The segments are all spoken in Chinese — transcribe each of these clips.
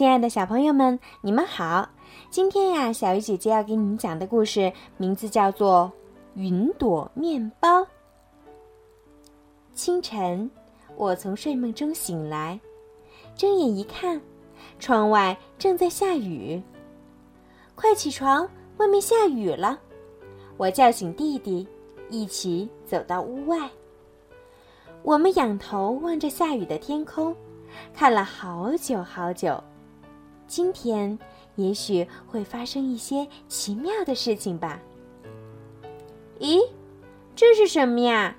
亲爱的小朋友们，你们好！今天呀，小鱼姐姐要给你们讲的故事名字叫做《云朵面包》。清晨，我从睡梦中醒来，睁眼一看，窗外正在下雨。快起床，外面下雨了！我叫醒弟弟，一起走到屋外。我们仰头望着下雨的天空，看了好久好久。今天也许会发生一些奇妙的事情吧？咦，这是什么呀？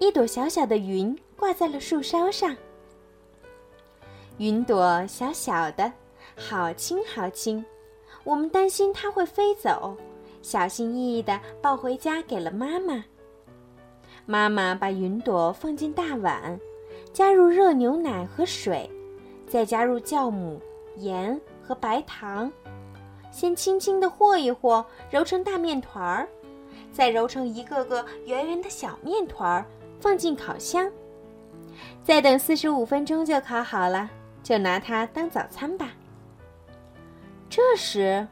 一朵小小的云挂在了树梢上。云朵小小的，好轻好轻，我们担心它会飞走，小心翼翼地抱回家给了妈妈。妈妈把云朵放进大碗，加入热牛奶和水，再加入酵母、盐和白糖，先轻轻地和一和，揉成大面团儿，再揉成一个个圆圆的小面团儿。放进烤箱，再等四十五分钟就烤好了，就拿它当早餐吧。这时，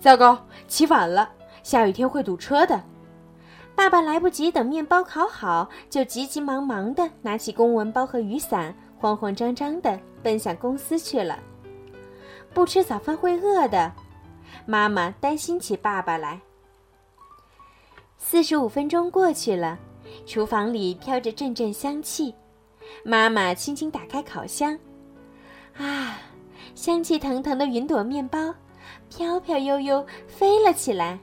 糟糕，起晚了，下雨天会堵车的。爸爸来不及等面包烤好，就急急忙忙地拿起公文包和雨伞，慌慌张张地奔向公司去了。不吃早饭会饿的，妈妈担心起爸爸来。四十五分钟过去了。厨房里飘着阵阵香气，妈妈轻轻打开烤箱，啊，香气腾腾的云朵面包飘飘悠悠飞了起来，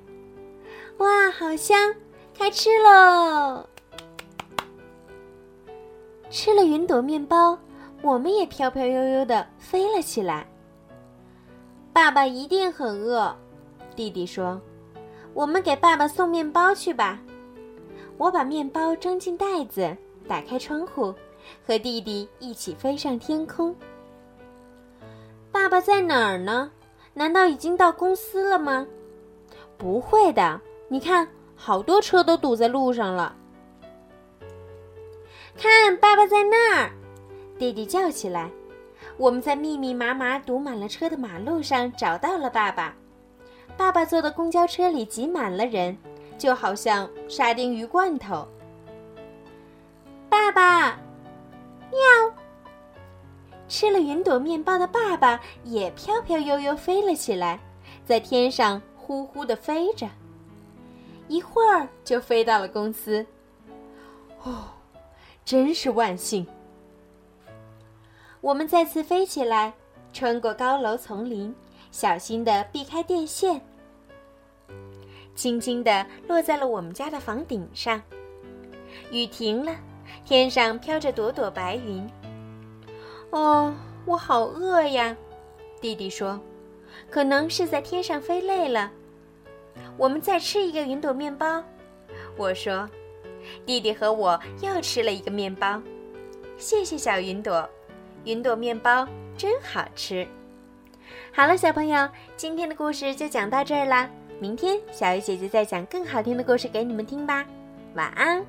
哇，好香！开吃喽！吃了云朵面包，我们也飘飘悠悠的飞了起来。爸爸一定很饿，弟弟说：“我们给爸爸送面包去吧。”我把面包装进袋子，打开窗户，和弟弟一起飞上天空。爸爸在哪儿呢？难道已经到公司了吗？不会的，你看，好多车都堵在路上了。看，爸爸在那儿！弟弟叫起来。我们在密密麻麻堵满了车的马路上找到了爸爸。爸爸坐的公交车里挤满了人。就好像沙丁鱼罐头。爸爸，喵！吃了云朵面包的爸爸也飘飘悠悠飞了起来，在天上呼呼的飞着，一会儿就飞到了公司。哦，真是万幸！我们再次飞起来，穿过高楼丛林，小心的避开电线。轻轻地落在了我们家的房顶上。雨停了，天上飘着朵朵白云。哦，我好饿呀！弟弟说：“可能是在天上飞累了。”我们再吃一个云朵面包。我说：“弟弟和我又吃了一个面包。”谢谢小云朵，云朵面包真好吃。好了，小朋友，今天的故事就讲到这儿啦。明天，小鱼姐姐再讲更好听的故事给你们听吧，晚安。